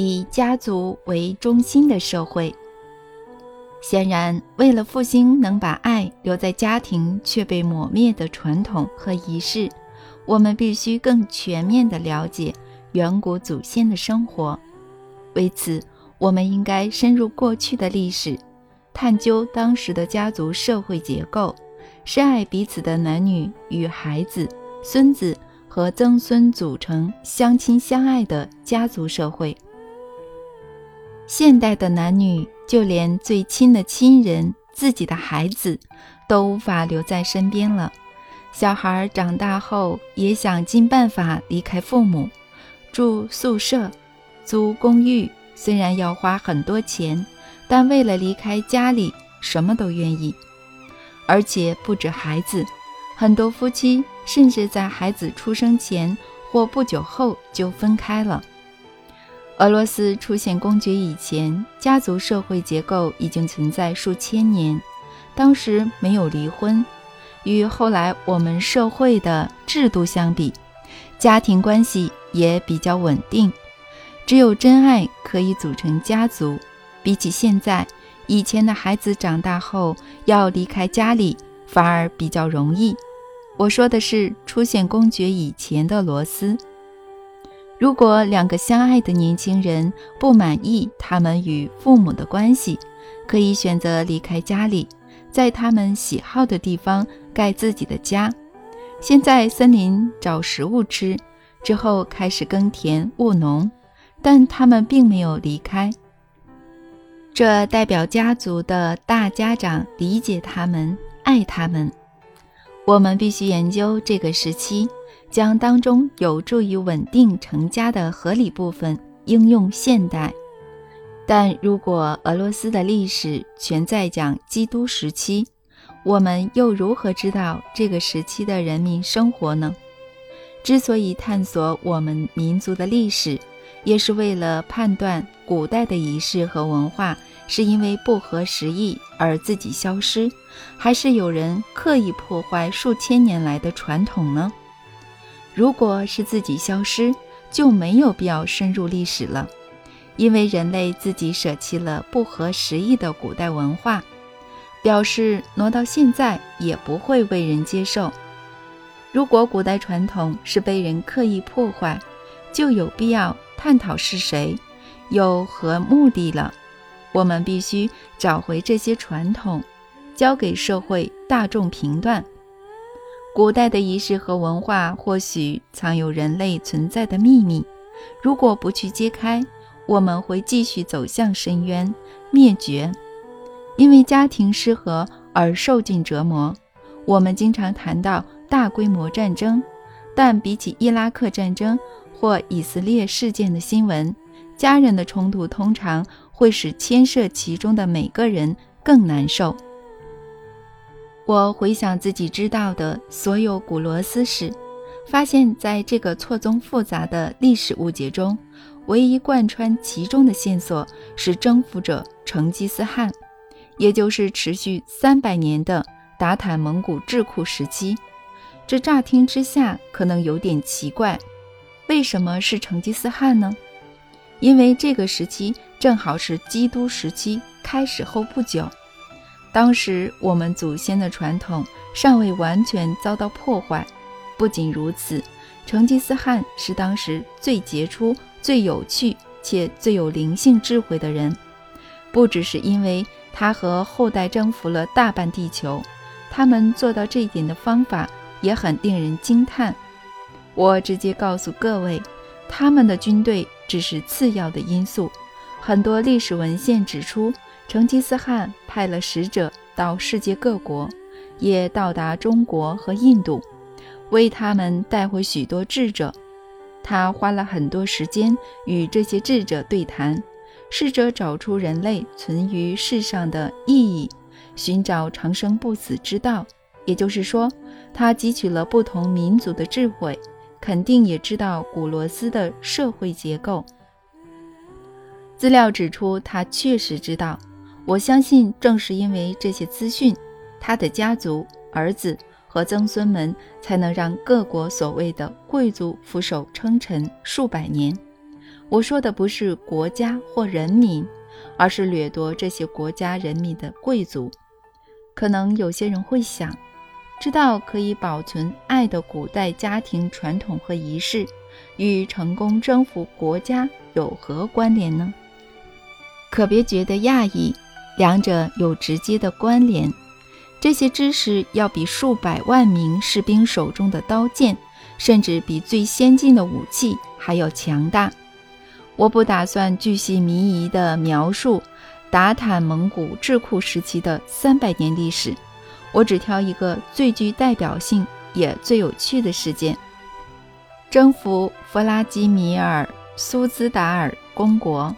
以家族为中心的社会。显然，为了复兴能把爱留在家庭却被抹灭的传统和仪式，我们必须更全面地了解远古祖先的生活。为此，我们应该深入过去的历史，探究当时的家族社会结构，深爱彼此的男女与孩子、孙子和曾孙组成相亲相爱的家族社会。现代的男女，就连最亲的亲人、自己的孩子，都无法留在身边了。小孩长大后，也想尽办法离开父母，住宿舍、租公寓。虽然要花很多钱，但为了离开家里，什么都愿意。而且不止孩子，很多夫妻甚至在孩子出生前或不久后就分开了。俄罗斯出现公爵以前，家族社会结构已经存在数千年。当时没有离婚，与后来我们社会的制度相比，家庭关系也比较稳定。只有真爱可以组成家族。比起现在，以前的孩子长大后要离开家里反而比较容易。我说的是出现公爵以前的罗斯。如果两个相爱的年轻人不满意他们与父母的关系，可以选择离开家里，在他们喜好的地方盖自己的家，先在森林找食物吃，之后开始耕田务农。但他们并没有离开，这代表家族的大家长理解他们，爱他们。我们必须研究这个时期。将当中有助于稳定成家的合理部分应用现代，但如果俄罗斯的历史全在讲基督时期，我们又如何知道这个时期的人民生活呢？之所以探索我们民族的历史，也是为了判断古代的仪式和文化是因为不合时宜而自己消失，还是有人刻意破坏数千年来的传统呢？如果是自己消失，就没有必要深入历史了，因为人类自己舍弃了不合时宜的古代文化，表示挪到现在也不会为人接受。如果古代传统是被人刻意破坏，就有必要探讨是谁，有何目的了。我们必须找回这些传统，交给社会大众评断。古代的仪式和文化或许藏有人类存在的秘密，如果不去揭开，我们会继续走向深渊，灭绝。因为家庭失和而受尽折磨。我们经常谈到大规模战争，但比起伊拉克战争或以色列事件的新闻，家人的冲突通常会使牵涉其中的每个人更难受。我回想自己知道的所有古罗斯史，发现在这个错综复杂的历史误解中，唯一贯穿其中的线索是征服者成吉思汗，也就是持续三百年的达坦蒙古智库时期。这乍听之下可能有点奇怪，为什么是成吉思汗呢？因为这个时期正好是基督时期开始后不久。当时我们祖先的传统尚未完全遭到破坏。不仅如此，成吉思汗是当时最杰出、最有趣且最有灵性智慧的人。不只是因为他和后代征服了大半地球，他们做到这一点的方法也很令人惊叹。我直接告诉各位，他们的军队只是次要的因素。很多历史文献指出。成吉思汗派了使者到世界各国，也到达中国和印度，为他们带回许多智者。他花了很多时间与这些智者对谈，试着找出人类存于世上的意义，寻找长生不死之道。也就是说，他汲取了不同民族的智慧，肯定也知道古罗斯的社会结构。资料指出，他确实知道。我相信，正是因为这些资讯，他的家族、儿子和曾孙们才能让各国所谓的贵族俯首称臣数百年。我说的不是国家或人民，而是掠夺这些国家人民的贵族。可能有些人会想，知道可以保存爱的古代家庭传统和仪式，与成功征服国家有何关联呢？可别觉得讶异，两者有直接的关联。这些知识要比数百万名士兵手中的刀剑，甚至比最先进的武器还要强大。我不打算巨细靡遗地描述达坦蒙古智库时期的三百年历史，我只挑一个最具代表性也最有趣的事件：征服弗拉基米尔·苏兹达尔公国。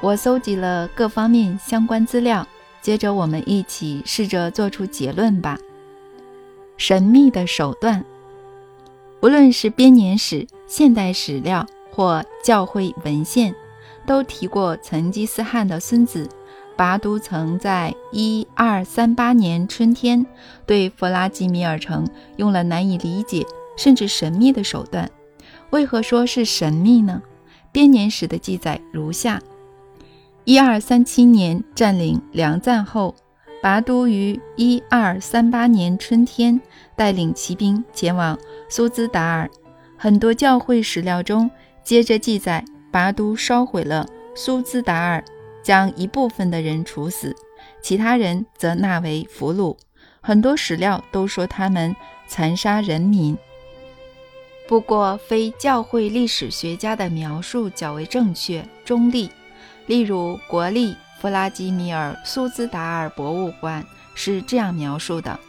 我搜集了各方面相关资料，接着我们一起试着做出结论吧。神秘的手段，无论是编年史、现代史料或教会文献，都提过成吉思汗的孙子拔都曾在一二三八年春天对弗拉基米尔城用了难以理解甚至神秘的手段。为何说是神秘呢？编年史的记载如下。一二三七年占领梁赞后，拔都于一二三八年春天带领骑兵前往苏兹达尔。很多教会史料中接着记载，拔都烧毁了苏兹达尔，将一部分的人处死，其他人则纳为俘虏。很多史料都说他们残杀人民。不过，非教会历史学家的描述较为正确、中立。例如，国立弗拉基米尔苏兹达尔博物馆是这样描述的：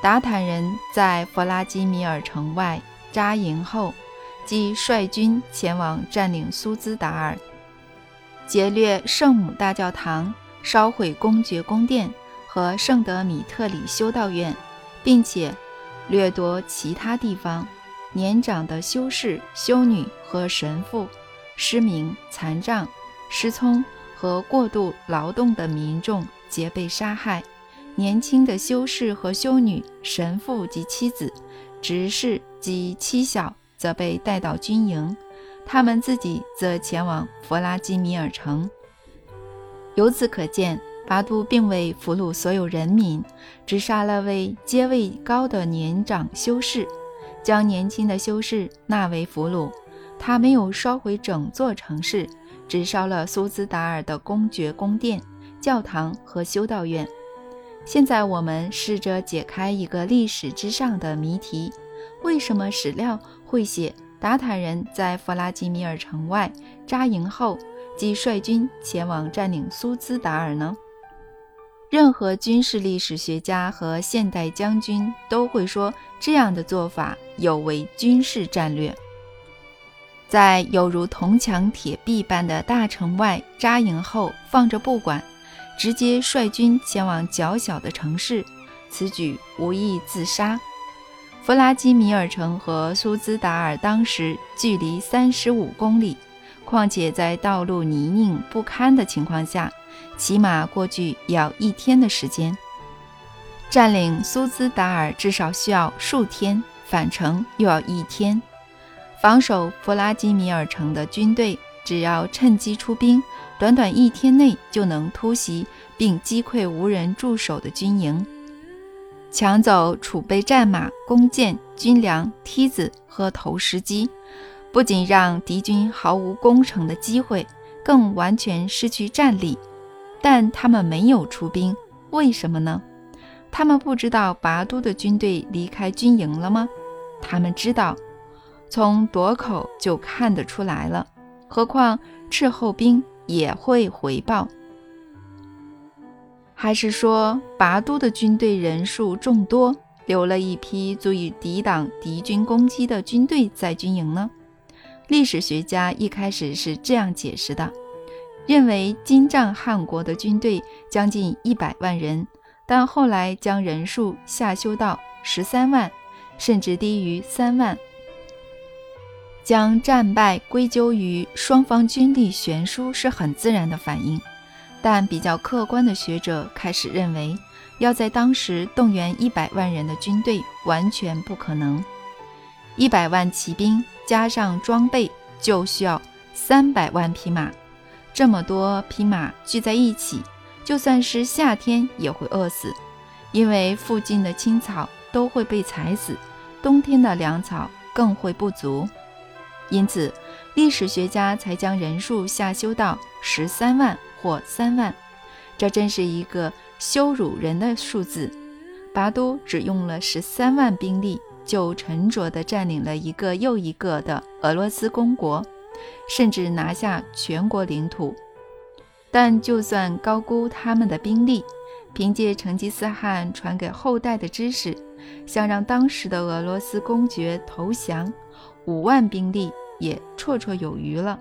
达坦人在弗拉基米尔城外扎营后，即率军前往占领苏兹达尔，劫掠圣母大教堂，烧毁公爵宫殿和圣德米特里修道院，并且掠夺其他地方年长的修士、修女和神父，失明、残障。失聪和过度劳动的民众皆被杀害，年轻的修士和修女、神父及妻子、执事及妻小则被带到军营，他们自己则前往弗拉基米尔城。由此可见，拔都并未俘虏所有人民，只杀了位阶位高的年长修士，将年轻的修士纳为俘虏。他没有烧毁整座城市。只烧了苏兹达尔的公爵宫殿、教堂和修道院。现在我们试着解开一个历史之上的谜题：为什么史料会写达坦人在弗拉基米尔城外扎营后，即率军前往占领苏兹达尔呢？任何军事历史学家和现代将军都会说，这样的做法有违军事战略。在有如铜墙铁壁般的大城外扎营后，放着不管，直接率军前往较小的城市，此举无异自杀。弗拉基米尔城和苏兹达尔当时距离三十五公里，况且在道路泥泞不堪的情况下，起码过去要一天的时间。占领苏兹达尔至少需要数天，返程又要一天。防守弗拉基米尔城的军队，只要趁机出兵，短短一天内就能突袭并击溃无人驻守的军营，抢走储备战马、弓箭、军粮、梯子和投石机。不仅让敌军毫无攻城的机会，更完全失去战力。但他们没有出兵，为什么呢？他们不知道拔都的军队离开军营了吗？他们知道。从垛口就看得出来了，何况斥候兵也会回报。还是说拔都的军队人数众多，留了一批足以抵挡敌军攻击的军队在军营呢？历史学家一开始是这样解释的：认为金帐汗国的军队将近一百万人，但后来将人数下修到十三万，甚至低于三万。将战败归咎于双方军力悬殊是很自然的反应，但比较客观的学者开始认为，要在当时动员一百万人的军队完全不可能。一百万骑兵加上装备就需要三百万匹马。这么多匹马聚在一起，就算是夏天也会饿死，因为附近的青草都会被踩死，冬天的粮草更会不足。因此，历史学家才将人数下修到十三万或三万。这真是一个羞辱人的数字。拔都只用了十三万兵力，就沉着地占领了一个又一个的俄罗斯公国，甚至拿下全国领土。但就算高估他们的兵力，凭借成吉思汗传给后代的知识，想让当时的俄罗斯公爵投降，五万兵力也绰绰有余了。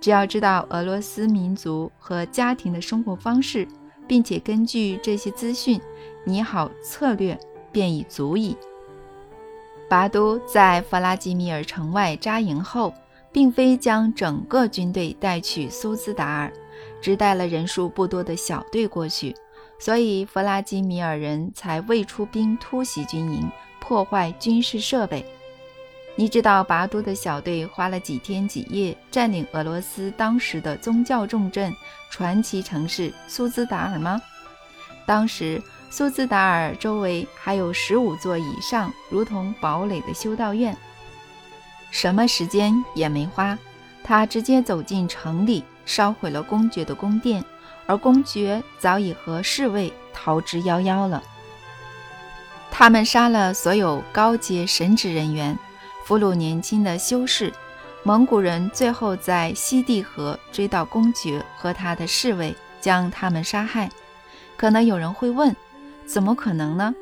只要知道俄罗斯民族和家庭的生活方式，并且根据这些资讯拟好策略，便已足矣。拔都在弗拉基米尔城外扎营后，并非将整个军队带去苏兹达尔，只带了人数不多的小队过去，所以弗拉基米尔人才未出兵突袭军营，破坏军事设备。你知道拔都的小队花了几天几夜占领俄罗斯当时的宗教重镇、传奇城市苏兹达尔吗？当时苏兹达尔周围还有十五座以上如同堡垒的修道院。什么时间也没花，他直接走进城里，烧毁了公爵的宫殿，而公爵早已和侍卫逃之夭夭了。他们杀了所有高阶神职人员。俘虏年轻的修士，蒙古人最后在西蒂河追到公爵和他的侍卫，将他们杀害。可能有人会问，怎么可能呢？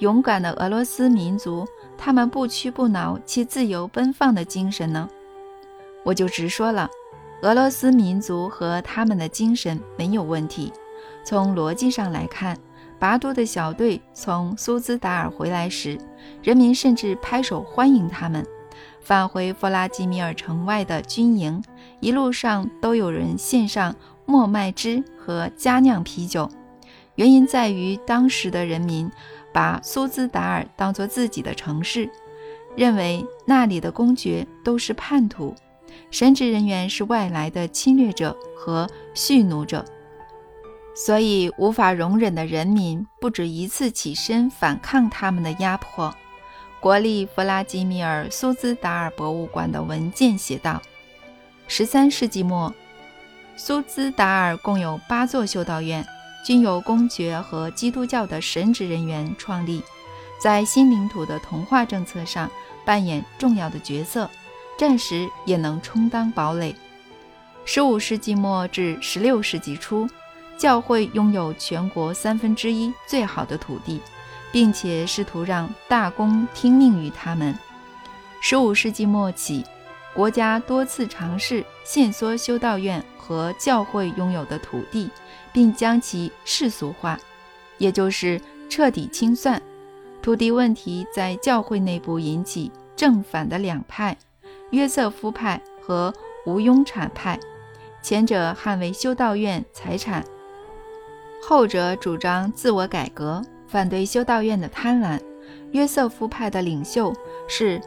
勇敢的俄罗斯民族，他们不屈不挠且自由奔放的精神呢？我就直说了，俄罗斯民族和他们的精神没有问题。从逻辑上来看。拔都的小队从苏兹达尔回来时，人民甚至拍手欢迎他们。返回弗拉基米尔城外的军营，一路上都有人献上莫麦汁和佳酿啤酒。原因在于当时的人民把苏兹达尔当作自己的城市，认为那里的公爵都是叛徒，神职人员是外来的侵略者和蓄奴者。所以，无法容忍的人民不止一次起身反抗他们的压迫。国立弗拉基米尔苏兹达尔博物馆的文件写道：十三世纪末，苏兹达尔共有八座修道院，均由公爵和基督教的神职人员创立，在新领土的同化政策上扮演重要的角色，战时也能充当堡垒。十五世纪末至十六世纪初。教会拥有全国三分之一最好的土地，并且试图让大公听命于他们。十五世纪末起，国家多次尝试限缩修道院和教会拥有的土地，并将其世俗化，也就是彻底清算。土地问题在教会内部引起正反的两派：约瑟夫派和无庸产派。前者捍卫修道院财产。后者主张自我改革，反对修道院的贪婪。约瑟夫派的领袖是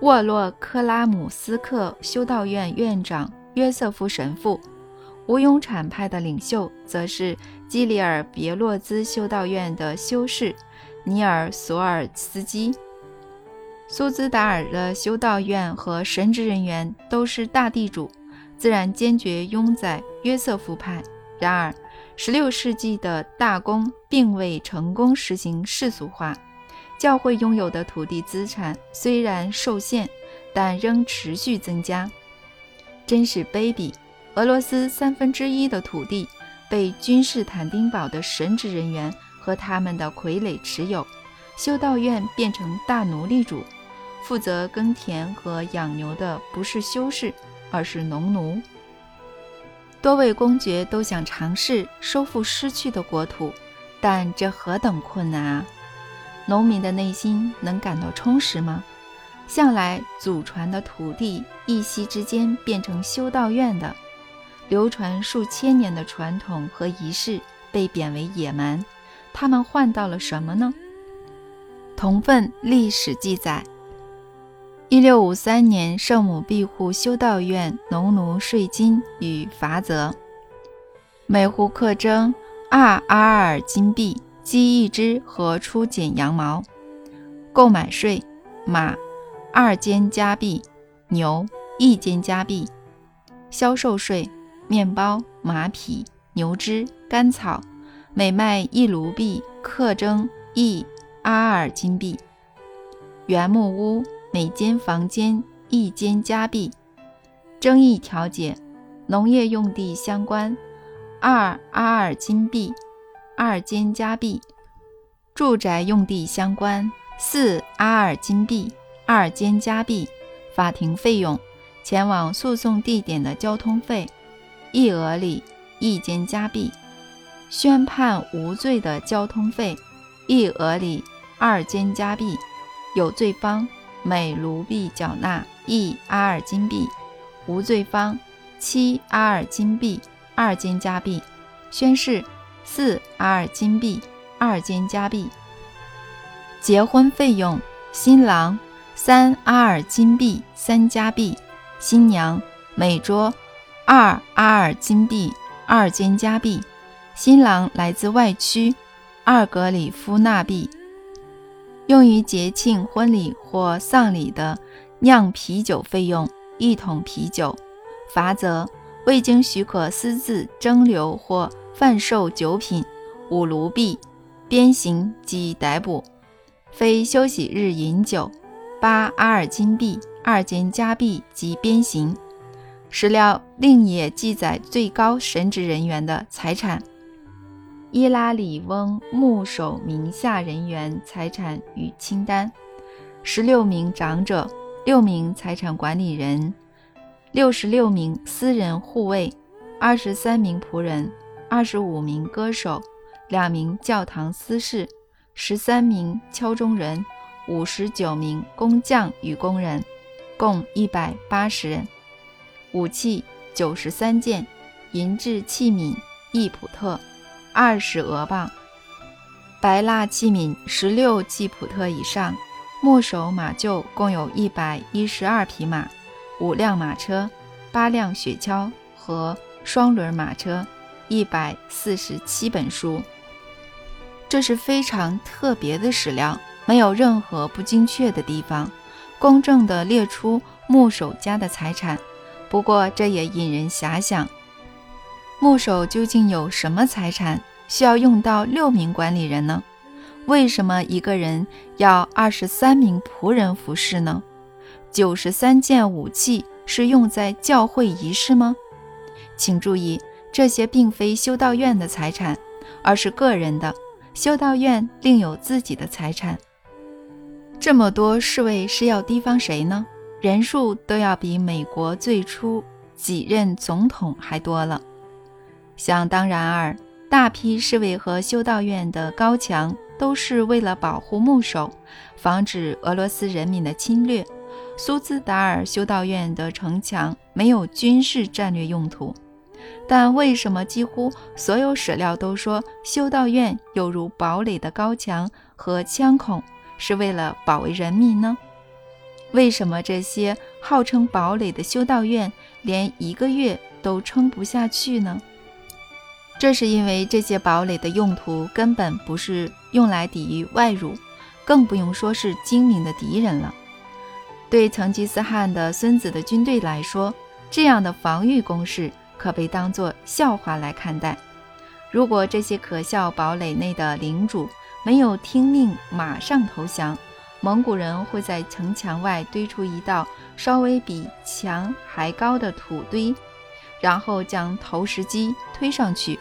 沃洛克拉姆斯克修道院院长约瑟夫神父，无庸产派的领袖则是基里尔别洛兹修道院的修士尼尔索尔斯基。苏兹达尔的修道院和神职人员都是大地主，自然坚决拥在约瑟夫派。然而，十六世纪的大公并未成功实行世俗化，教会拥有的土地资产虽然受限，但仍持续增加。真是卑鄙！俄罗斯三分之一的土地被君士坦丁堡的神职人员和他们的傀儡持有，修道院变成大奴隶主，负责耕田和养牛的不是修士，而是农奴。多位公爵都想尝试收复失去的国土，但这何等困难啊！农民的内心能感到充实吗？向来祖传的土地一夕之间变成修道院的，流传数千年的传统和仪式被贬为野蛮，他们换到了什么呢？同份历史记载：一六五三年，圣母庇护修道院农奴税金与罚则。每户课征二阿尔金币，鸡一只和出剪羊毛。购买税：马二间加币，牛一间加币。销售税：面包、马匹、牛脂、甘草，每卖一卢币，课征一阿尔金币。原木屋。每间房间一间加币，争议调解，农业用地相关，二阿尔金币，二间加币；住宅用地相关，四阿尔金币，二间加币；法庭费用，前往诉讼地点的交通费，一俄里，一间加币；宣判无罪的交通费，一俄里，二间加币；有罪方。每卢币缴纳一阿尔金币，无罪方七阿尔金币二间加币，宣誓四阿尔金币二间加币。结婚费用：新郎三阿尔金币三加币，新娘每桌二阿尔金币二间加币。新郎来自外区，二格里夫纳币。用于节庆、婚礼或丧礼的酿啤酒费用：一桶啤酒。罚则：未经许可私自蒸馏或贩售酒品，五卢币；鞭刑及逮捕。非休息日饮酒，八阿尔金币二间加币及鞭刑。史料另也记载最高神职人员的财产。伊拉里翁牧首名下人员财产与清单：十六名长者，六名财产管理人，六十六名私人护卫，二十三名仆人，二十五名歌手，两名教堂司事，十三名敲钟人，五十九名工匠与工人，共一百八十人。武器九十三件，银制器皿一普特。二十俄镑，白蜡器皿十六季普特以上，木首马厩共有一百一十二匹马，五辆马车，八辆雪橇和双轮马车，一百四十七本书。这是非常特别的史料，没有任何不精确的地方，公正地列出木首家的财产。不过这也引人遐想。牧首究竟有什么财产需要用到六名管理人呢？为什么一个人要二十三名仆人服侍呢？九十三件武器是用在教会仪式吗？请注意，这些并非修道院的财产，而是个人的。修道院另有自己的财产。这么多侍卫是要提防谁呢？人数都要比美国最初几任总统还多了。想当然尔，大批侍卫和修道院的高墙都是为了保护牧首，防止俄罗斯人民的侵略。苏兹达尔修道院的城墙没有军事战略用途，但为什么几乎所有史料都说修道院犹如堡垒的高墙和枪孔，是为了保卫人民呢？为什么这些号称堡垒的修道院连一个月都撑不下去呢？这是因为这些堡垒的用途根本不是用来抵御外辱，更不用说是精明的敌人了。对成吉思汗的孙子的军队来说，这样的防御工事可被当作笑话来看待。如果这些可笑堡垒内的领主没有听命马上投降，蒙古人会在城墙外堆出一道稍微比墙还高的土堆。然后将投石机推上去。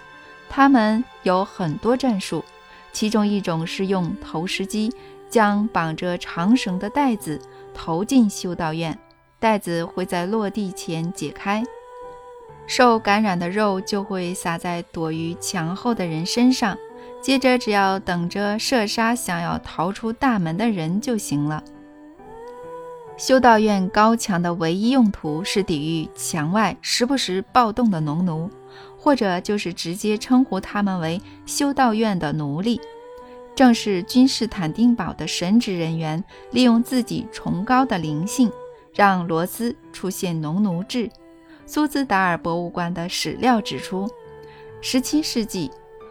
他们有很多战术，其中一种是用投石机将绑着长绳的袋子投进修道院，袋子会在落地前解开，受感染的肉就会撒在躲于墙后的人身上，接着只要等着射杀想要逃出大门的人就行了。修道院高墙的唯一用途是抵御墙外时不时暴动的农奴，或者就是直接称呼他们为修道院的奴隶。正是君士坦丁堡的神职人员利用自己崇高的灵性，让罗斯出现农奴制。苏兹达尔博物馆的史料指出，17世纪，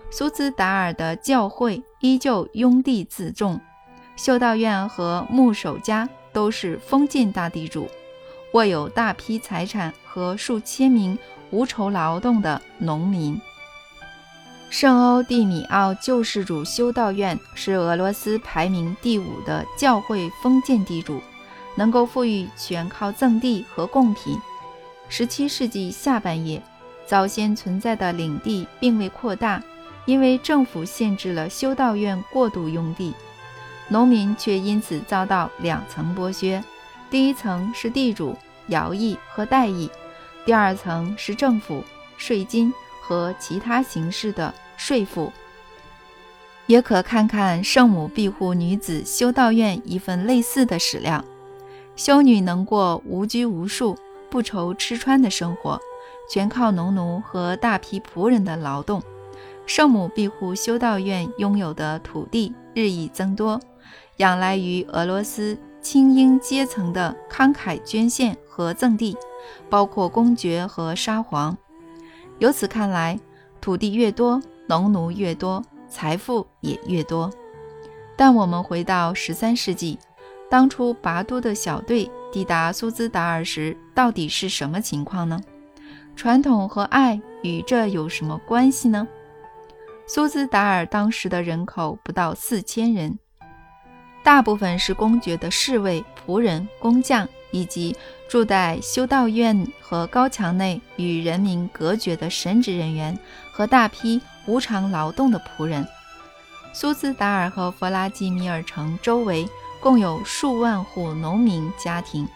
苏兹达尔的教会依旧拥地自重，修道院和牧守家都是封建大地主，握有大批财产和数千名无酬劳动的农民。圣欧蒂米奥救世主修道院是俄罗斯排名第五的教会封建地主，能够富裕全靠赠地和贡品。17世纪下半叶，早先存在的领地并未扩大，因为政府限制了修道院过度用地，农民却因此遭到两层剥削：第一层是地主、徭役和代役；第二层是政府、税金和其他形式的。税赋，也可看看圣母庇护女子修道院一份类似的史料。修女能过无拘无束、不愁吃穿的生活，全靠农奴和大批仆人的劳动。圣母庇护修道院拥有的土地日益增多，仰赖于俄罗斯精英阶层的慷慨捐献和赠地，包括公爵和沙皇。由此看来，土地越多，农奴越多，财富也越多。但我们回到十三世纪，当初拔都的小队抵达苏兹达尔时，到底是什么情况呢？传统和爱与这有什么关系呢？苏兹达尔当时的人口不到四千人，大部分是公爵的侍卫、仆人、工匠，以及住在修道院和高墙内与人民隔绝的神职人员和大批。无偿劳动的仆人，苏兹达尔和弗拉基米尔城周围共有数万户农民家庭，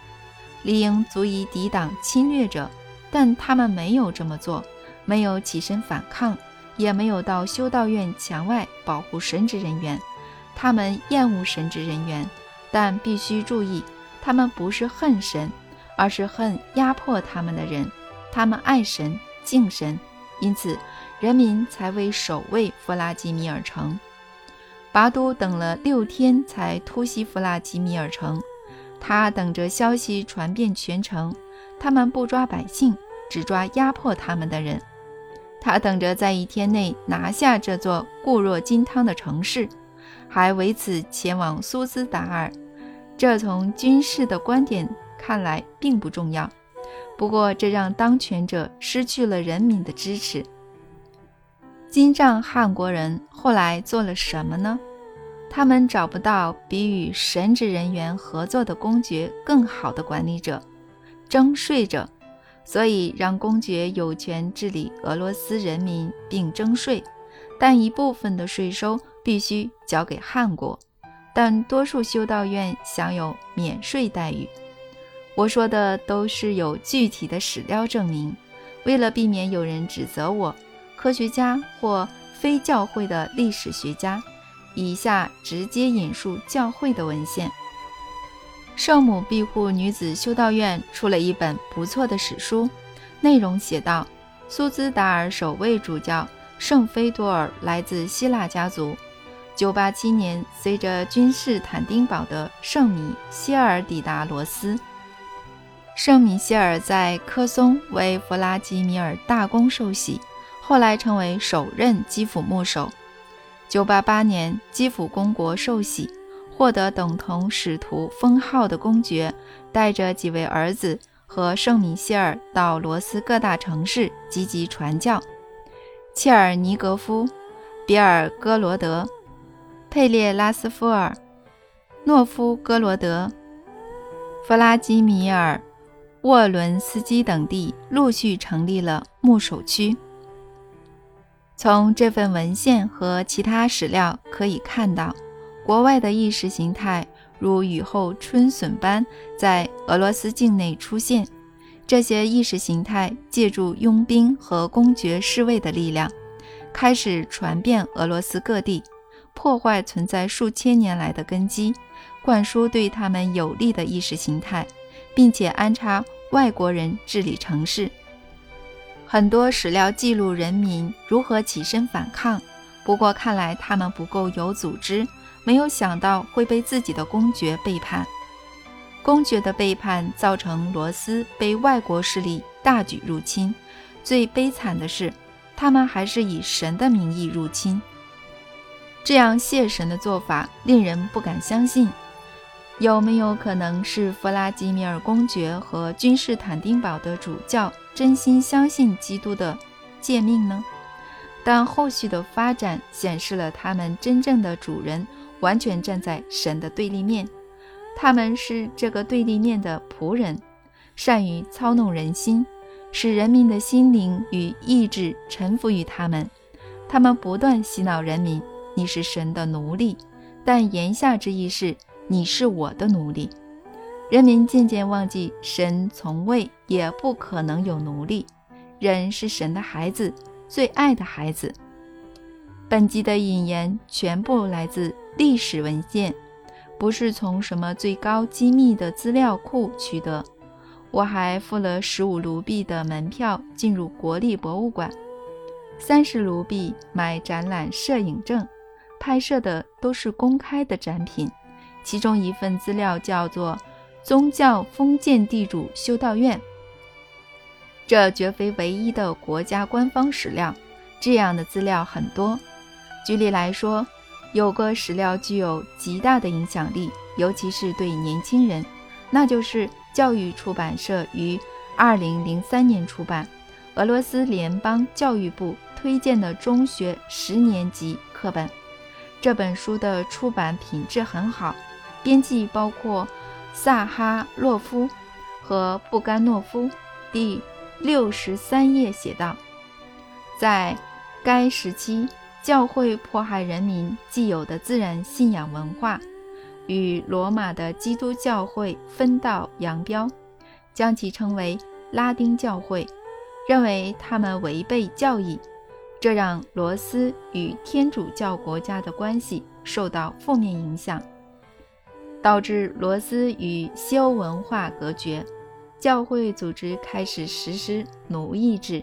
理应足以抵挡侵略者，但他们没有这么做，没有起身反抗，也没有到修道院墙外保护神职人员。他们厌恶神职人员，但必须注意，他们不是恨神，而是恨压迫他们的人。他们爱神，敬神，因此。人民才为守卫弗拉基米尔城，拔都等了六天才突袭弗拉基米尔城。他等着消息传遍全城，他们不抓百姓，只抓压迫他们的人。他等着在一天内拿下这座固若金汤的城市，还为此前往苏兹达尔。这从军事的观点看来并不重要，不过这让当权者失去了人民的支持。金帐汗国人后来做了什么呢？他们找不到比与神职人员合作的公爵更好的管理者——征税者，所以让公爵有权治理俄罗斯人民并征税，但一部分的税收必须交给汉国，但多数修道院享有免税待遇。我说的都是有具体的史料证明。为了避免有人指责我。科学家或非教会的历史学家，以下直接引述教会的文献：圣母庇护女子修道院出了一本不错的史书，内容写道：苏兹达尔首位主教圣菲多尔来自希腊家族。987年，随着君士坦丁堡的圣米歇尔抵达罗斯。圣米歇尔在科松为弗拉基米尔大公受洗。后来成为首任基辅牧首。988年，基辅公国受洗，获得等同使徒封号的公爵，带着几位儿子和圣米歇尔到罗斯各大城市积极传教。切尔尼格夫、比尔哥罗德、佩列拉斯夫尔、诺夫哥罗德、弗拉基米尔、沃伦斯基等地陆续成立了牧首区。从这份文献和其他史料可以看到，国外的意识形态如雨后春笋般在俄罗斯境内出现。这些意识形态借助佣兵和公爵侍卫的力量，开始传遍俄罗斯各地，破坏存在数千年来的根基，灌输对他们有利的意识形态，并且安插外国人治理城市。很多史料记录人民如何起身反抗，不过看来他们不够有组织，没有想到会被自己的公爵背叛。公爵的背叛造成罗斯被外国势力大举入侵。最悲惨的是，他们还是以神的名义入侵。这样谢神的做法令人不敢相信。有没有可能是弗拉基米尔公爵和君士坦丁堡的主教真心相信基督的诫命呢？但后续的发展显示了他们真正的主人完全站在神的对立面，他们是这个对立面的仆人，善于操弄人心，使人民的心灵与意志臣服于他们。他们不断洗脑人民：“你是神的奴隶。”但言下之意是。你是我的奴隶，人民渐渐忘记神从未也不可能有奴隶，人是神的孩子，最爱的孩子。本集的引言全部来自历史文献，不是从什么最高机密的资料库取得。我还付了十五卢币的门票进入国立博物馆，三十卢币买展览摄影证，拍摄的都是公开的展品。其中一份资料叫做《宗教封建地主修道院》，这绝非唯一的国家官方史料。这样的资料很多。举例来说，有个史料具有极大的影响力，尤其是对年轻人，那就是教育出版社于2003年出版俄罗斯联邦教育部推荐的中学十年级课本。这本书的出版品质很好。编辑包括萨哈洛夫和布甘诺夫。第六十三页写道，在该时期，教会迫害人民既有的自然信仰文化，与罗马的基督教会分道扬镳，将其称为拉丁教会，认为他们违背教义，这让罗斯与天主教国家的关系受到负面影响。导致罗斯与西欧文化隔绝，教会组织开始实施奴役制，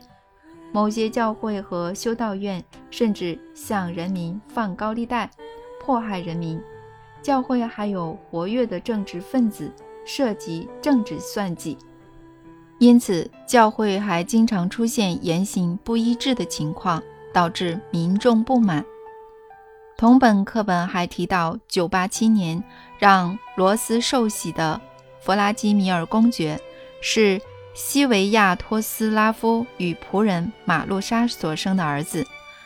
某些教会和修道院甚至向人民放高利贷，迫害人民。教会还有活跃的政治分子，涉及政治算计，因此教会还经常出现言行不一致的情况，导致民众不满。同本课本还提到，987年让罗斯受洗的弗拉基米尔公爵是西维亚托斯拉夫与仆人马洛莎所生的儿子，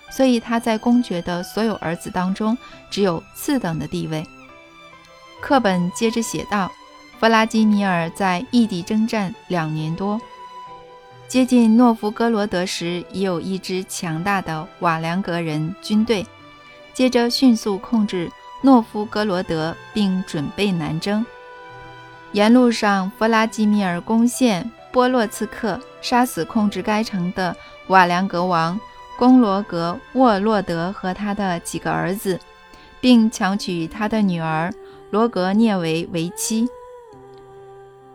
所以他在公爵的所有儿子当中只有次等的地位。课本接着写道：弗拉基米尔在异地征战两年多，接近诺夫哥罗德时，已有一支强大的瓦良格人军队。接着迅速控制诺夫哥罗德，并准备南征。沿路上，弗拉基米尔攻陷波洛茨克，杀死控制该城的瓦良格王公罗格沃洛德和他的几个儿子，并强娶他的女儿罗格涅维为妻。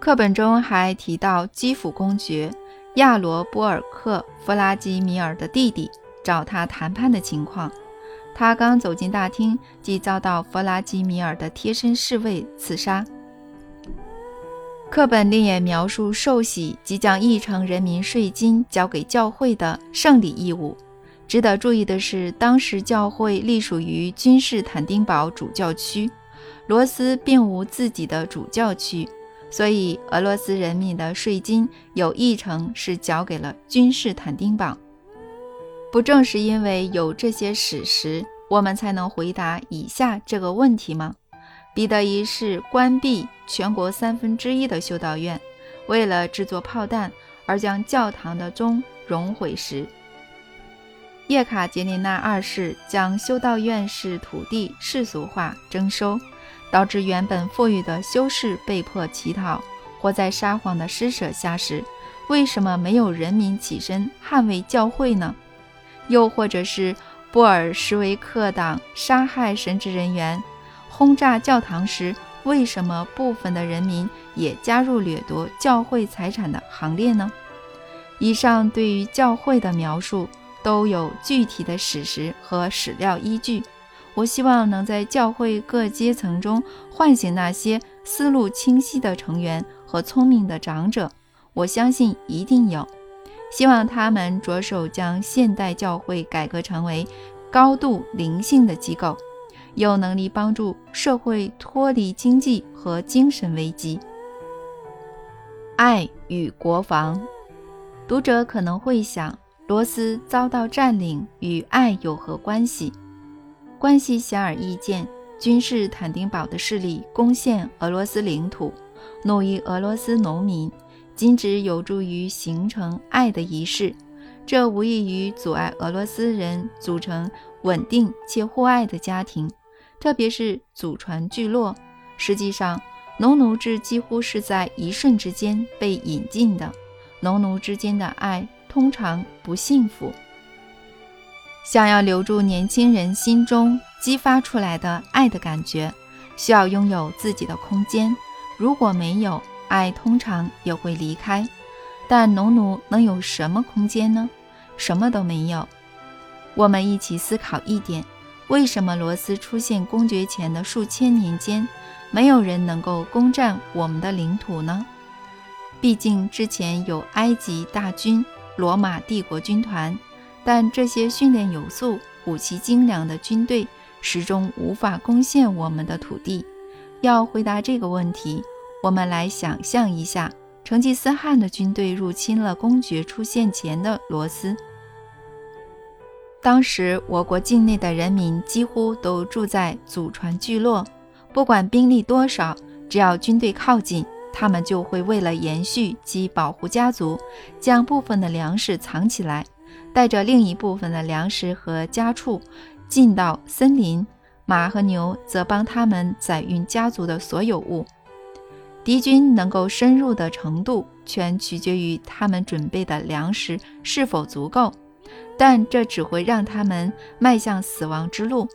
课本中还提到基辅公爵亚罗波尔克弗拉基米尔的弟弟找他谈判的情况。他刚走进大厅，即遭到弗拉基米尔的贴身侍卫刺杀。课本另也描述受洗即将议成人民税金交给教会的圣礼义务。值得注意的是，当时教会隶属于君士坦丁堡主教区，罗斯并无自己的主教区，所以俄罗斯人民的税金有一成是交给了君士坦丁堡。不正是因为有这些史实，我们才能回答以下这个问题吗？彼得一世关闭全国三分之一的修道院，为了制作炮弹而将教堂的钟熔毁时，叶卡捷琳娜二世将修道院士土地世俗化征收，导致原本富裕的修士被迫乞讨，活在沙皇的施舍下时，为什么没有人民起身捍卫教会呢？又或者是布尔什维克党杀害神职人员、轰炸教堂时，为什么部分的人民也加入掠夺教会财产的行列呢？以上对于教会的描述都有具体的史实和史料依据。我希望能在教会各阶层中唤醒那些思路清晰的成员和聪明的长者，我相信一定有。希望他们着手将现代教会改革成为高度灵性的机构，有能力帮助社会脱离经济和精神危机。爱与国防，读者可能会想，罗斯遭到占领与爱有何关系？关系显而易见。君士坦丁堡的势力攻陷俄罗斯领土，奴役俄罗斯农民，仅止有助于形成爱的仪式，这无异于阻碍俄罗斯人组成稳定且互爱的家庭，特别是祖传聚落。实际上，农奴制几乎是在一瞬之间被引进的，农奴之间的爱通常不幸福。想要留住年轻人心中激发出来的爱的感觉，需要拥有自己的空间。如果没有爱，通常也会离开。但农奴能有什么空间呢？什么都没有。我们一起思考一点：为什么罗斯出现公爵前的数千年间，没有人能够攻占我们的领土呢？毕竟之前有埃及大军、罗马帝国军团。但这些训练有素、武器精良的军队始终无法攻陷我们的土地。要回答这个问题，我们来想象一下：成吉思汗的军队入侵了公爵出现前的罗斯。当时，我国境内的人民几乎都住在祖传聚落，不管兵力多少，只要军队靠近，他们就会为了延续及保护家族，将部分的粮食藏起来。带着另一部分的粮食和家畜进到森林，马和牛则帮他们载运家族的所有物。敌军能够深入的程度，全取决于他们准备的粮食是否足够，但这只会让他们迈向死亡之路，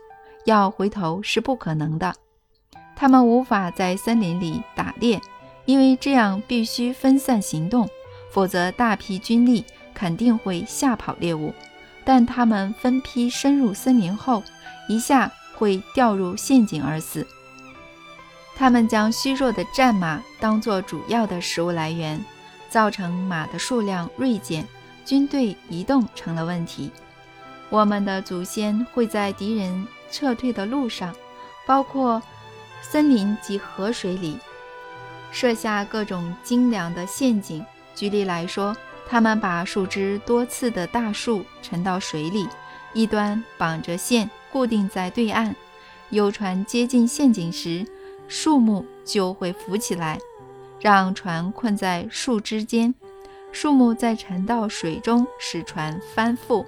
要回头是不可能的。他们无法在森林里打猎，因为这样必须分散行动，否则大批军力。肯定会吓跑猎物，但他们分批深入森林后，一下会掉入陷阱而死。他们将虚弱的战马当作主要的食物来源，造成马的数量锐减，军队移动成了问题。我们的祖先会在敌人撤退的路上，包括森林及河水里，设下各种精良的陷阱。举例来说。他们把树枝多刺的大树沉到水里，一端绑着线固定在对岸。游船接近陷阱时，树木就会浮起来，让船困在树枝间。树木再沉到水中，使船翻覆。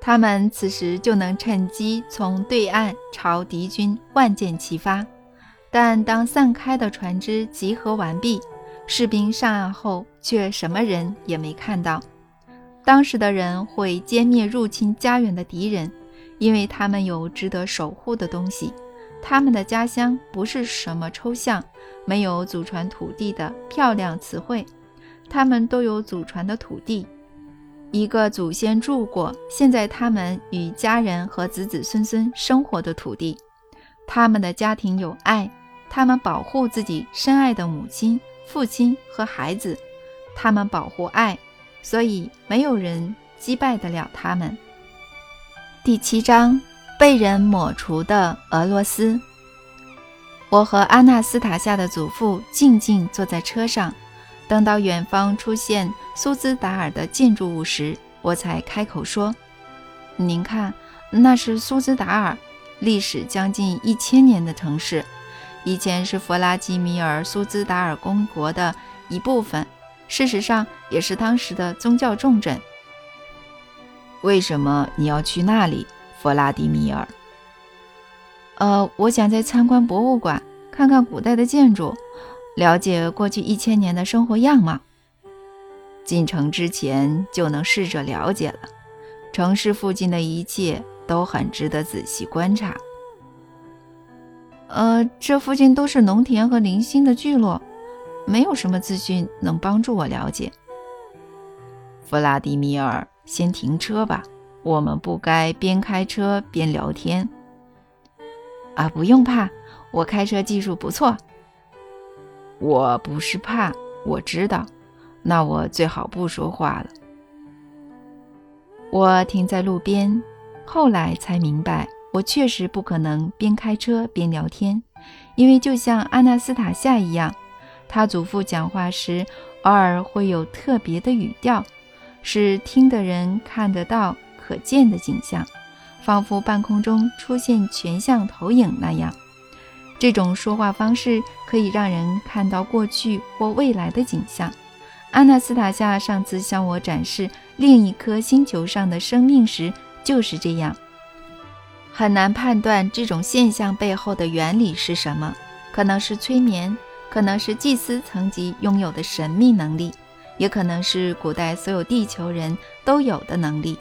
他们此时就能趁机从对岸朝敌军万箭齐发。但当散开的船只集合完毕，士兵上岸后，却什么人也没看到。当时的人会歼灭入侵家园的敌人，因为他们有值得守护的东西。他们的家乡不是什么抽象、没有祖传土地的漂亮词汇，他们都有祖传的土地，一个祖先住过，现在他们与家人和子子孙孙生活的土地。他们的家庭有爱，他们保护自己深爱的母亲。父亲和孩子，他们保护爱，所以没有人击败得了他们。第七章被人抹除的俄罗斯。我和阿纳斯塔夏的祖父静静坐在车上，等到远方出现苏兹达尔的建筑物时，我才开口说：“您看，那是苏兹达尔，历史将近一千年的城市。”以前是弗拉基米尔苏兹达尔公国的一部分，事实上也是当时的宗教重镇。为什么你要去那里，弗拉迪米尔？呃，我想在参观博物馆，看看古代的建筑，了解过去一千年的生活样貌。进城之前就能试着了解了，城市附近的一切都很值得仔细观察。呃，这附近都是农田和零星的聚落，没有什么资讯能帮助我了解。弗拉迪米尔，先停车吧，我们不该边开车边聊天。啊，不用怕，我开车技术不错。我不是怕，我知道。那我最好不说话了。我停在路边，后来才明白，我确实不可能边开车边聊天，因为就像阿纳斯塔夏一样，他祖父讲话时偶尔会有特别的语调，使听的人看得到可见的景象，仿佛半空中出现全像投影那样。这种说话方式可以让人看到过去或未来的景象。阿纳斯塔夏上次向我展示另一颗星球上的生命时就是这样。很难判断这种现象背后的原理是什么，可能是催眠，可能是祭司层级拥有的神秘能力，也可能是古代所有地球人都有的能力。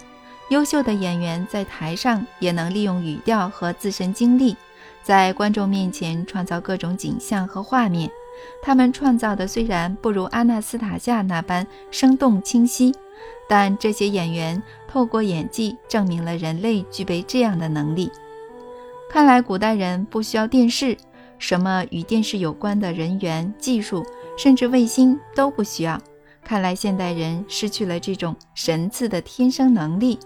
优秀的演员在台上也能利用语调和自身经历。在观众面前创造各种景象和画面，他们创造的虽然不如阿纳斯塔夏那般生动清晰，但这些演员透过演技证明了人类具备这样的能力。看来古代人不需要电视，什么与电视有关的人员、技术，甚至卫星都不需要。看来现代人失去了这种神赐的天生能力。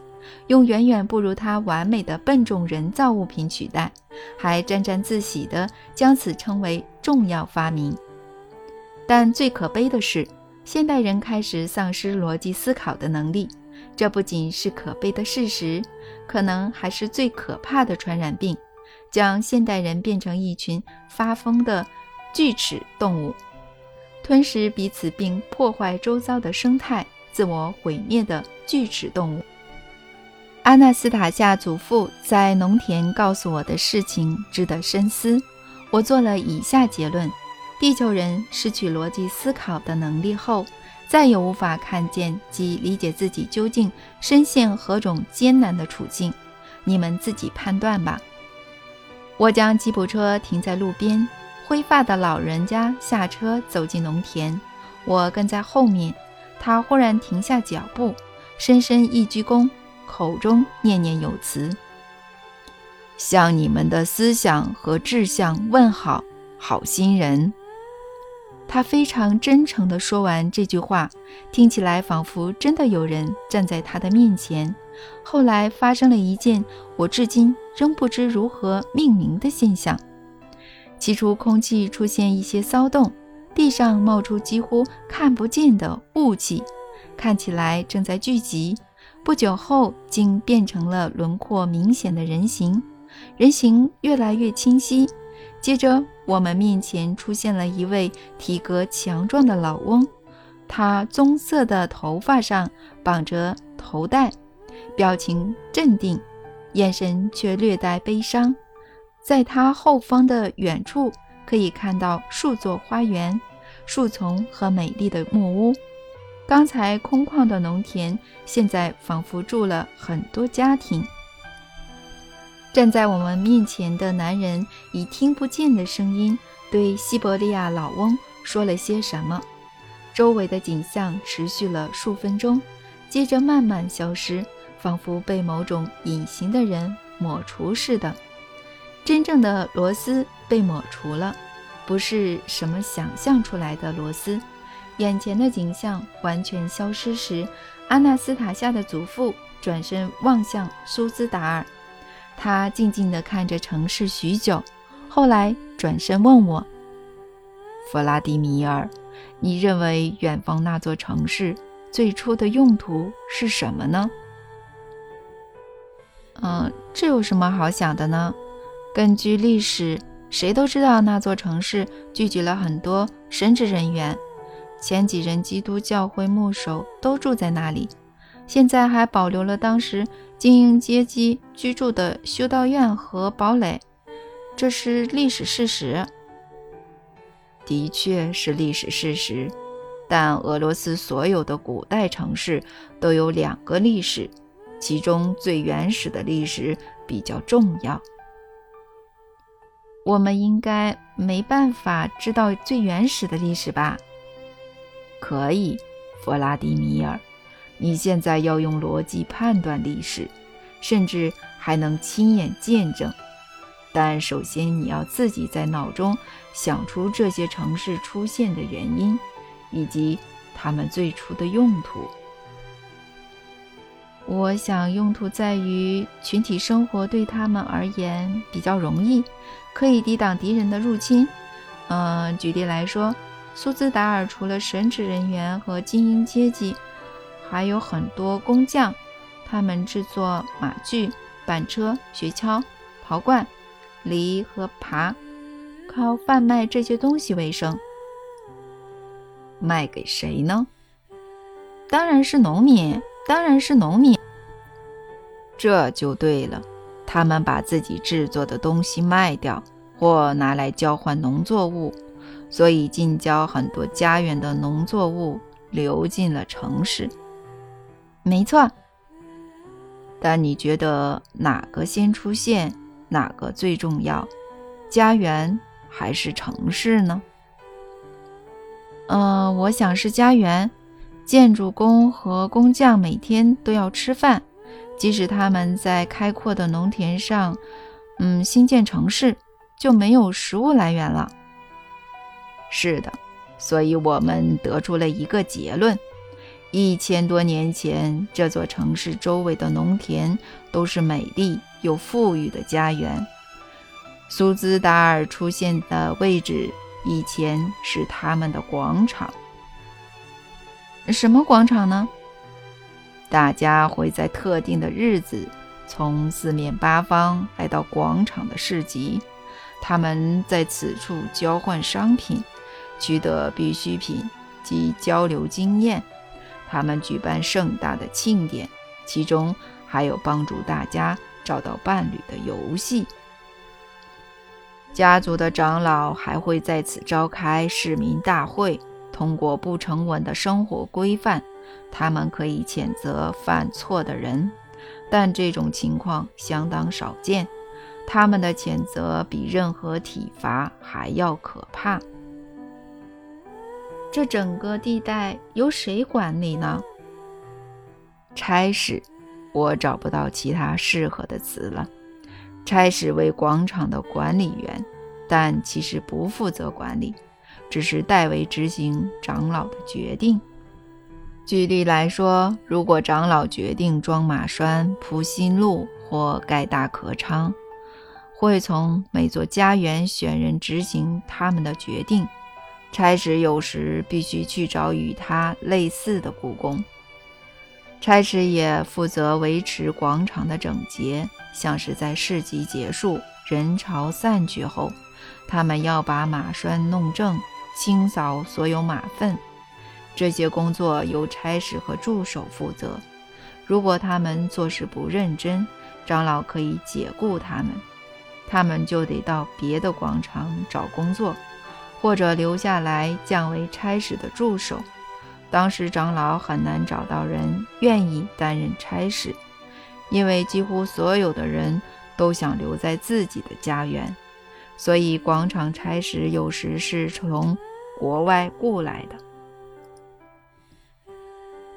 用远远不如它完美的笨重人造物品取代，还沾沾自喜地将此称为重要发明。但最可悲的是，现代人开始丧失逻辑思考的能力。这不仅是可悲的事实，可能还是最可怕的传染病，将现代人变成一群发疯的锯齿动物，吞食彼此并破坏周遭的生态，自我毁灭的锯齿动物。阿纳斯塔夏祖父在农田告诉我的事情值得深思。我做了以下结论：地球人失去逻辑思考的能力后，再也无法看见及理解自己究竟深陷何种艰难的处境。你们自己判断吧。我将吉普车停在路边，灰发的老人家下车走进农田，我跟在后面。他忽然停下脚步，深深一鞠躬。口中念念有词，向你们的思想和志向问好，好心人。他非常真诚地说完这句话，听起来仿佛真的有人站在他的面前。后来发生了一件我至今仍不知如何命名的现象：起初空气出现一些骚动，地上冒出几乎看不见的雾气，看起来正在聚集。不久后，竟变成了轮廓明显的人形，人形越来越清晰。接着，我们面前出现了一位体格强壮的老翁，他棕色的头发上绑着头带，表情镇定，眼神却略带悲伤。在他后方的远处，可以看到数座花园、树丛和美丽的木屋。刚才空旷的农田，现在仿佛住了很多家庭。站在我们面前的男人以听不见的声音对西伯利亚老翁说了些什么。周围的景象持续了数分钟，接着慢慢消失，仿佛被某种隐形的人抹除似的。真正的罗斯被抹除了，不是什么想象出来的罗斯。眼前的景象完全消失时，阿纳斯塔夏的祖父转身望向苏兹达尔，他静静地看着城市许久，后来转身问我：“弗拉迪米尔，你认为远方那座城市最初的用途是什么呢？”“嗯，这有什么好想的呢？根据历史，谁都知道那座城市聚集了很多神职人员。”前几任基督教会牧首都住在那里，现在还保留了当时精英阶级居住的修道院和堡垒，这是历史事实。的确是历史事实，但俄罗斯所有的古代城市都有两个历史，其中最原始的历史比较重要。我们应该没办法知道最原始的历史吧？可以，弗拉迪米尔，你现在要用逻辑判断历史，甚至还能亲眼见证。但首先你要自己在脑中想出这些城市出现的原因，以及它们最初的用途。我想，用途在于群体生活对他们而言比较容易，可以抵挡敌人的入侵。嗯，举例来说，苏兹达尔除了神职人员和精英阶级，还有很多工匠，他们制作马具、板车、雪橇、陶罐、犁和耙，靠贩卖这些东西为生。卖给谁呢？当然是农民。当然是农民，这就对了。他们把自己制作的东西卖掉，或拿来交换农作物，所以近郊很多家园的农作物流进了城市。没错，但你觉得哪个先出现，哪个最重要？家园还是城市呢？嗯，我想是家园。建筑工和工匠每天都要吃饭，即使他们在开阔的农田上，嗯，新建城市，就没有食物来源了。是的，所以我们得出了一个结论：一千多年前，这座城市周围的农田都是美丽又富裕的家园。苏兹达尔出现的位置以前是他们的广场。什么广场呢？大家会在特定的日子从四面八方来到广场的市集，他们在此处交换商品，取得必需品及交流经验。他们举办盛大的庆典，其中还有帮助大家找到伴侣的游戏。家族的长老还会在此召开市民大会。通过不成文的生活规范，他们可以谴责犯错的人，但这种情况相当少见。他们的谴责比任何体罚还要可怕。这整个地带由谁管理呢？差事，我找不到其他适合的词了。差事为广场的管理员，但其实不负责管理。只是代为执行长老的决定。举例来说，如果长老决定装马栓、铺新路或盖大壳仓，会从每座家园选人执行他们的决定。差使有时必须去找与他类似的故宫。差使也负责维持广场的整洁，像是在市集结束、人潮散去后，他们要把马栓弄正。清扫所有马粪，这些工作由差使和助手负责。如果他们做事不认真，长老可以解雇他们，他们就得到别的广场找工作，或者留下来降为差使的助手。当时长老很难找到人愿意担任差使，因为几乎所有的人都想留在自己的家园。所以，广场差使有时是从国外雇来的。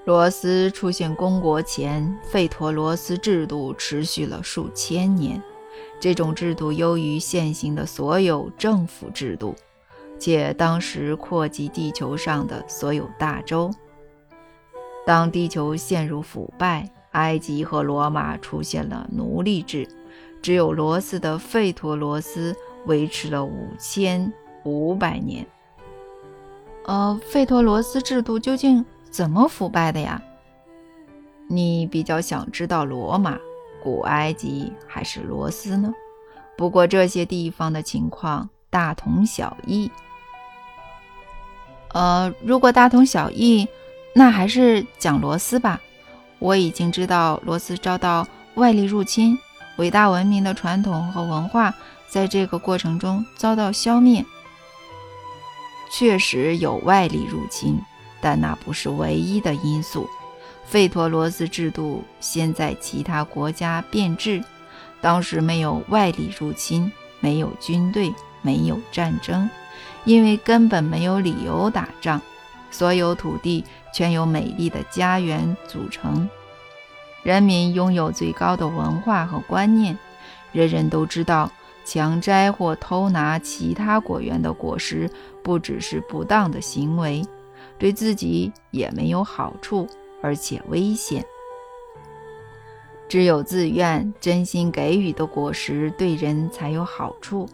罗斯出现公国前，费陀罗斯制度持续了数千年。这种制度优于现行的所有政府制度，且当时扩及地球上的所有大洲。当地球陷入腐败，埃及和罗马出现了奴隶制，只有罗斯的费陀罗斯。维持了五千五百年。呃，费托罗斯制度究竟怎么腐败的呀？你比较想知道罗马、古埃及还是罗斯呢？不过这些地方的情况大同小异。呃，如果大同小异，那还是讲罗斯吧。我已经知道罗斯遭到外力入侵，伟大文明的传统和文化。在这个过程中遭到消灭，确实有外力入侵，但那不是唯一的因素。费陀罗斯制度先在其他国家变质，当时没有外力入侵，没有军队，没有战争，因为根本没有理由打仗。所有土地全由美丽的家园组成，人民拥有最高的文化和观念，人人都知道。强摘或偷拿其他果园的果实，不只是不当的行为，对自己也没有好处，而且危险。只有自愿、真心给予的果实，对人才有好处。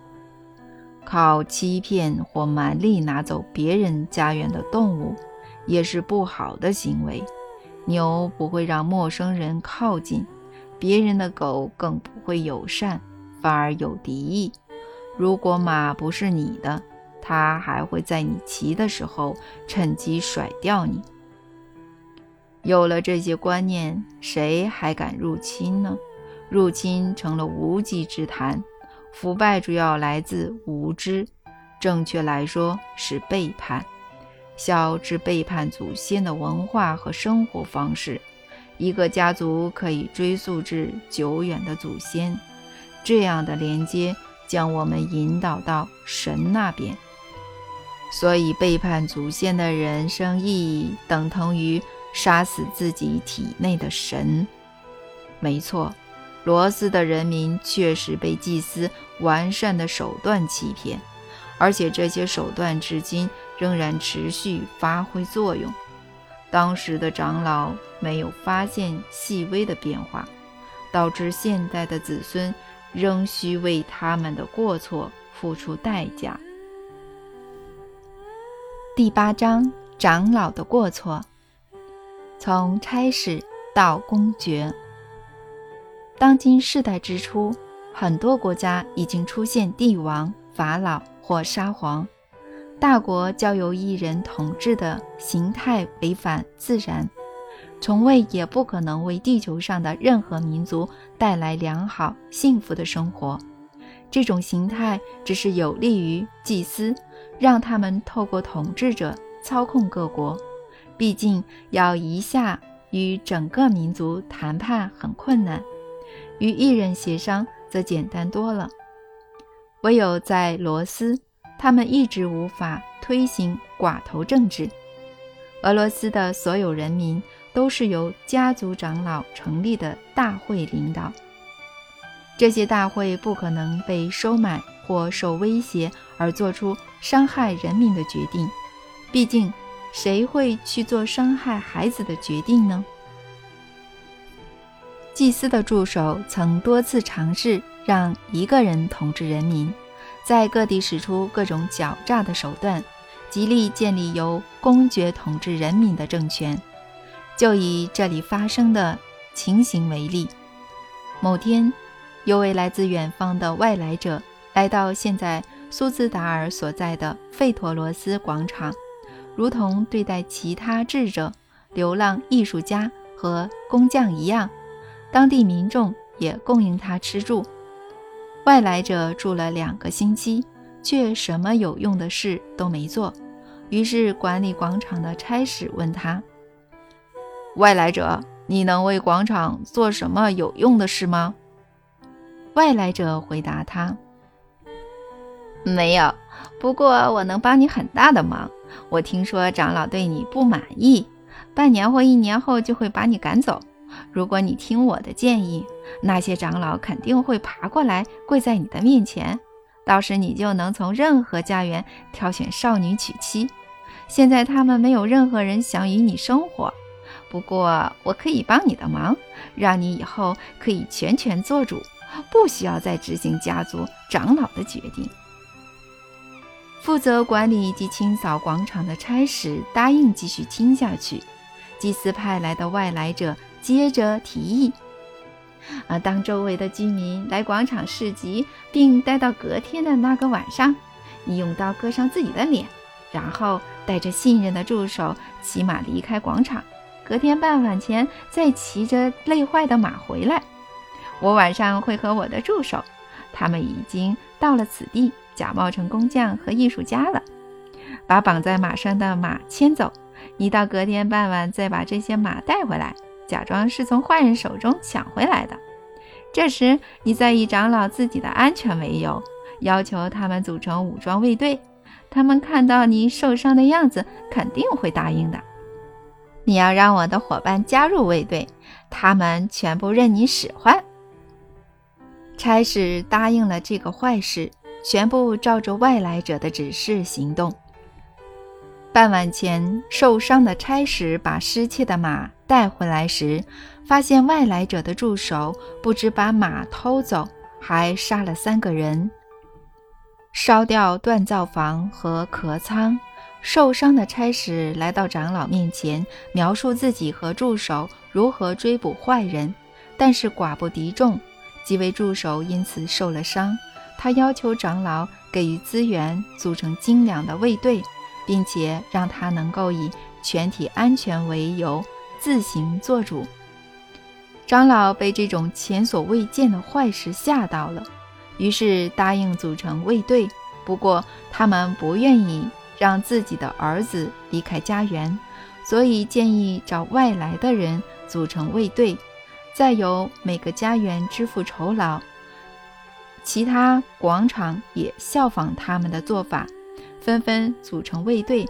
靠欺骗或蛮力拿走别人家园的动物，也是不好的行为。牛不会让陌生人靠近，别人的狗更不会友善，反而有敌意。如果马不是你的，它还会在你骑的时候趁机甩掉你。有了这些观念，谁还敢入侵呢？入侵成了无稽之谈。腐败主要来自无知，正确来说是背叛。小至背叛祖先的文化和生活方式，一个家族可以追溯至久远的祖先。这样的连接将我们引导到神那边。所以，背叛祖先的人生意义等同于杀死自己体内的神。没错，罗斯的人民确实被祭司完善的手段欺骗，而且这些手段至今。仍然持续发挥作用。当时的长老没有发现细微的变化，导致现代的子孙仍需为他们的过错付出代价。第八章：长老的过错。从差使到公爵，当今世代之初，很多国家已经出现帝王、法老或沙皇。大国交由一人统治的形态违反自然，从未也不可能为地球上的任何民族带来良好幸福的生活。这种形态只是有利于祭司，让他们透过统治者操控各国。毕竟要一下与整个民族谈判很困难，与艺人协商则简单多了。唯有在罗斯。他们一直无法推行寡头政治。俄罗斯的所有人民都是由家族长老成立的大会领导。这些大会不可能被收买或受威胁而做出伤害人民的决定。毕竟，谁会去做伤害孩子的决定呢？祭司的助手曾多次尝试让一个人统治人民。在各地使出各种狡诈的手段，极力建立由公爵统治人民的政权。就以这里发生的情形为例：某天，有位来自远方的外来者来到现在苏兹达尔所在的费陀罗斯广场，如同对待其他智者、流浪艺术家和工匠一样，当地民众也供应他吃住。外来者住了两个星期，却什么有用的事都没做。于是管理广场的差使问他：“外来者，你能为广场做什么有用的事吗？”外来者回答他：“没有，不过我能帮你很大的忙。我听说长老对你不满意，半年或一年后就会把你赶走。”如果你听我的建议，那些长老肯定会爬过来跪在你的面前，到时你就能从任何家园挑选少女娶妻。现在他们没有任何人想与你生活，不过我可以帮你的忙，让你以后可以全权做主，不需要再执行家族长老的决定。负责管理及清扫广场的差使答应继续听下去。祭司派来的外来者。接着提议，啊，当周围的居民来广场市集，并待到隔天的那个晚上，你用刀割伤自己的脸，然后带着信任的助手骑马离开广场。隔天傍晚前再骑着累坏的马回来。我晚上会和我的助手，他们已经到了此地，假冒成工匠和艺术家了，把绑在马上的马牵走。你到隔天傍晚再把这些马带回来。假装是从坏人手中抢回来的。这时，你再以长老自己的安全为由，要求他们组成武装卫队。他们看到你受伤的样子，肯定会答应的。你要让我的伙伴加入卫队，他们全部任你使唤。差使答应了这个坏事，全部照着外来者的指示行动。傍晚前，受伤的差使把失窃的马带回来时，发现外来者的助手不止把马偷走，还杀了三个人，烧掉锻造房和壳仓。受伤的差使来到长老面前，描述自己和助手如何追捕坏人，但是寡不敌众，几位助手因此受了伤。他要求长老给予资源，组成精良的卫队。并且让他能够以全体安全为由自行做主。长老被这种前所未见的坏事吓到了，于是答应组成卫队。不过他们不愿意让自己的儿子离开家园，所以建议找外来的人组成卫队，再由每个家园支付酬劳。其他广场也效仿他们的做法。纷纷组成卫队，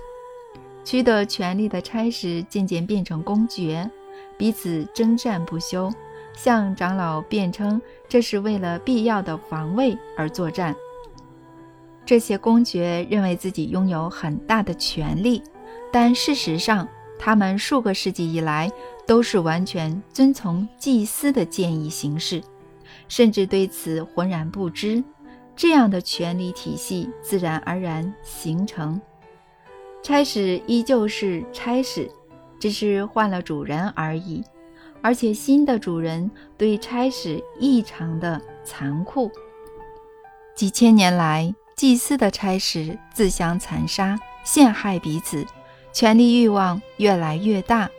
取得权力的差使渐渐变成公爵，彼此征战不休，向长老辩称这是为了必要的防卫而作战。这些公爵认为自己拥有很大的权力，但事实上，他们数个世纪以来都是完全遵从祭司的建议行事，甚至对此浑然不知。这样的权力体系自然而然形成。差使依旧是差使，只是换了主人而已。而且新的主人对差使异常的残酷。几千年来，祭司的差使自相残杀，陷害彼此，权力欲望越来越大。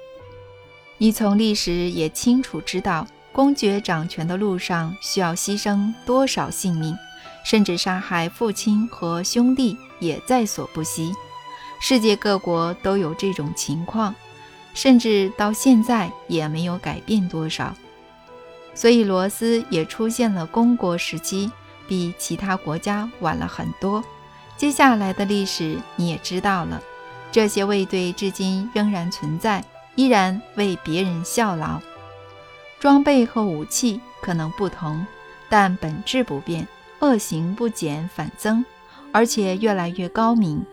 你从历史也清楚知道，公爵掌权的路上需要牺牲多少性命。甚至杀害父亲和兄弟也在所不惜，世界各国都有这种情况，甚至到现在也没有改变多少。所以罗斯也出现了公国时期，比其他国家晚了很多。接下来的历史你也知道了，这些卫队至今仍然存在，依然为别人效劳。装备和武器可能不同，但本质不变。恶行不减反增，而且越来越高明。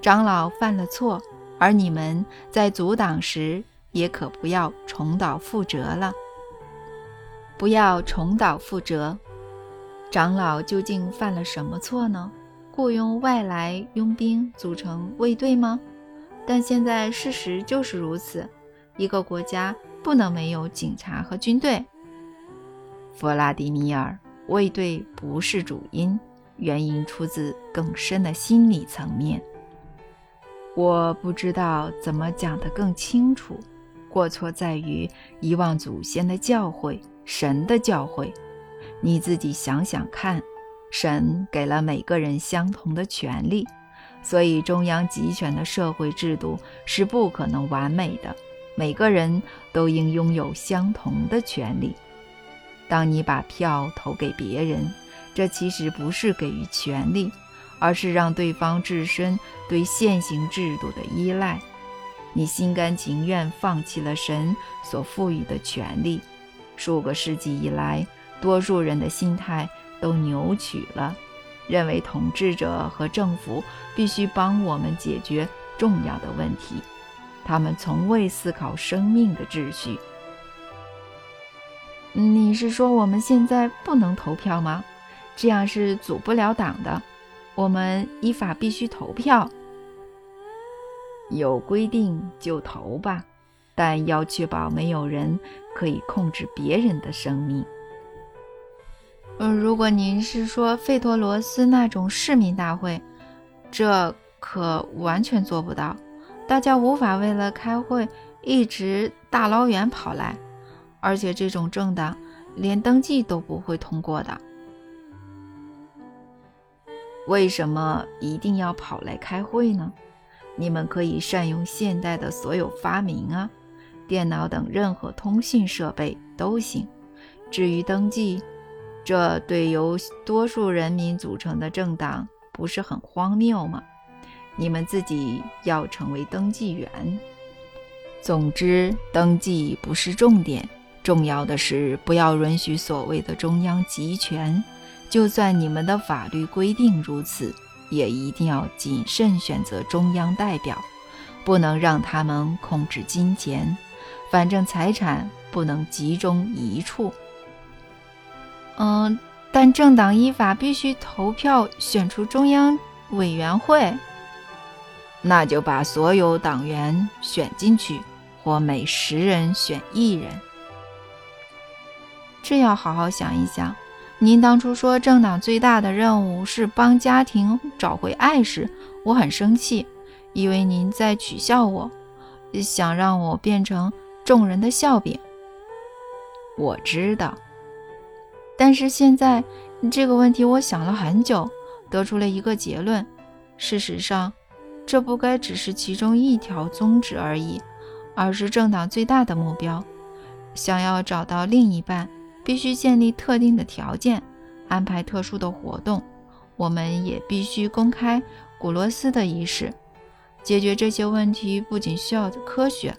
长老犯了错，而你们在阻挡时，也可不要重蹈覆辙了。不要重蹈覆辙。长老究竟犯了什么错呢？雇佣外来佣兵组成卫队吗？但现在事实就是如此。一个国家不能没有警察和军队。弗拉迪米尔。卫队不是主因，原因出自更深的心理层面。我不知道怎么讲得更清楚。过错在于遗忘祖先的教诲，神的教诲。你自己想想看，神给了每个人相同的权利，所以中央集权的社会制度是不可能完美的。每个人都应拥有相同的权利。当你把票投给别人，这其实不是给予权利，而是让对方置身对现行制度的依赖。你心甘情愿放弃了神所赋予的权利。数个世纪以来，多数人的心态都扭曲了，认为统治者和政府必须帮我们解决重要的问题。他们从未思考生命的秩序。你是说我们现在不能投票吗？这样是组不了党的。我们依法必须投票。有规定就投吧，但要确保没有人可以控制别人的生命。嗯，如果您是说费托罗斯那种市民大会，这可完全做不到。大家无法为了开会一直大老远跑来。而且这种政党连登记都不会通过的。为什么一定要跑来开会呢？你们可以善用现代的所有发明啊，电脑等任何通讯设备都行。至于登记，这对由多数人民组成的政党不是很荒谬吗？你们自己要成为登记员。总之，登记不是重点。重要的是不要允许所谓的中央集权。就算你们的法律规定如此，也一定要谨慎选择中央代表，不能让他们控制金钱。反正财产不能集中一处。嗯，但政党依法必须投票选出中央委员会。那就把所有党员选进去，或每十人选一人。这要好好想一想。您当初说政党最大的任务是帮家庭找回爱时，我很生气，以为您在取笑我，想让我变成众人的笑柄。我知道，但是现在这个问题我想了很久，得出了一个结论：事实上，这不该只是其中一条宗旨而已，而是政党最大的目标。想要找到另一半。必须建立特定的条件，安排特殊的活动。我们也必须公开古罗斯的仪式。解决这些问题不仅需要科学，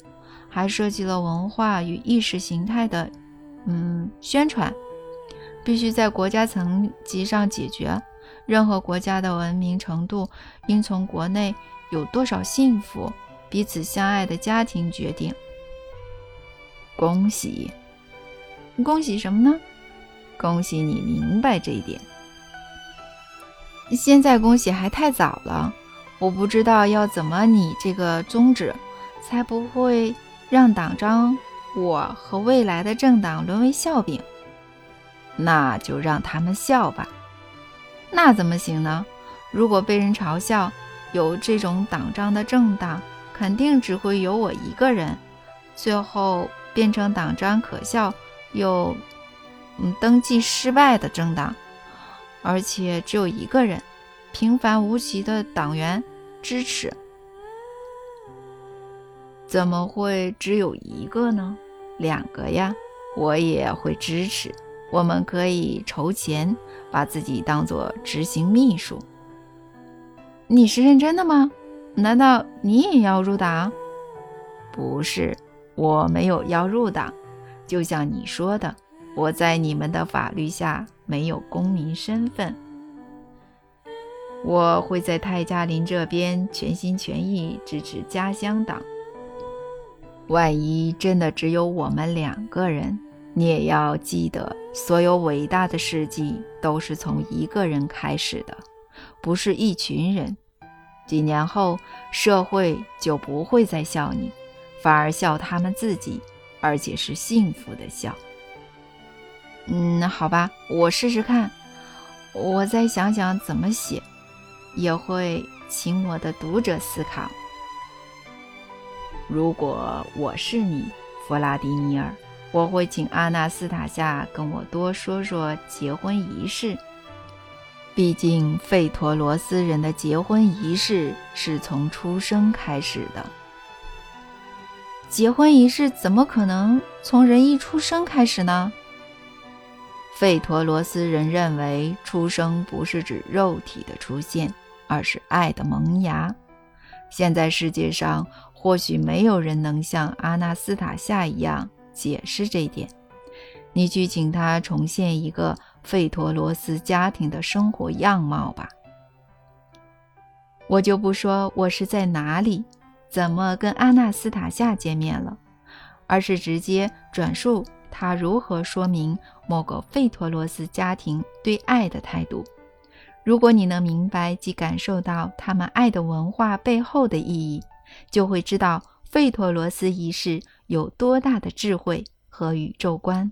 还涉及了文化与意识形态的，嗯，宣传。必须在国家层级上解决。任何国家的文明程度应从国内有多少幸福、彼此相爱的家庭决定。恭喜！恭喜什么呢？恭喜你明白这一点。现在恭喜还太早了，我不知道要怎么拟这个宗旨，才不会让党章我和未来的政党沦为笑柄。那就让他们笑吧。那怎么行呢？如果被人嘲笑，有这种党章的政党肯定只会有我一个人，最后变成党章可笑。有，嗯，登记失败的政党，而且只有一个人，平凡无奇的党员支持。怎么会只有一个呢？两个呀，我也会支持。我们可以筹钱，把自己当做执行秘书。你是认真的吗？难道你也要入党？不是，我没有要入党。就像你说的，我在你们的法律下没有公民身份。我会在泰加林这边全心全意支持家乡党。万一真的只有我们两个人，你也要记得，所有伟大的事迹都是从一个人开始的，不是一群人。几年后，社会就不会再笑你，反而笑他们自己。而且是幸福的笑。嗯，好吧，我试试看。我再想想怎么写，也会请我的读者思考。如果我是你，弗拉迪米尔，我会请阿纳斯塔夏跟我多说说结婚仪式。毕竟，费陀罗斯人的结婚仪式是从出生开始的。结婚仪式怎么可能从人一出生开始呢？费陀罗斯人认为，出生不是指肉体的出现，而是爱的萌芽。现在世界上或许没有人能像阿纳斯塔夏一样解释这点。你去请他重现一个费陀罗斯家庭的生活样貌吧。我就不说我是在哪里。怎么跟阿纳斯塔夏见面了？而是直接转述他如何说明某个费托罗斯家庭对爱的态度。如果你能明白及感受到他们爱的文化背后的意义，就会知道费托罗斯仪式有多大的智慧和宇宙观。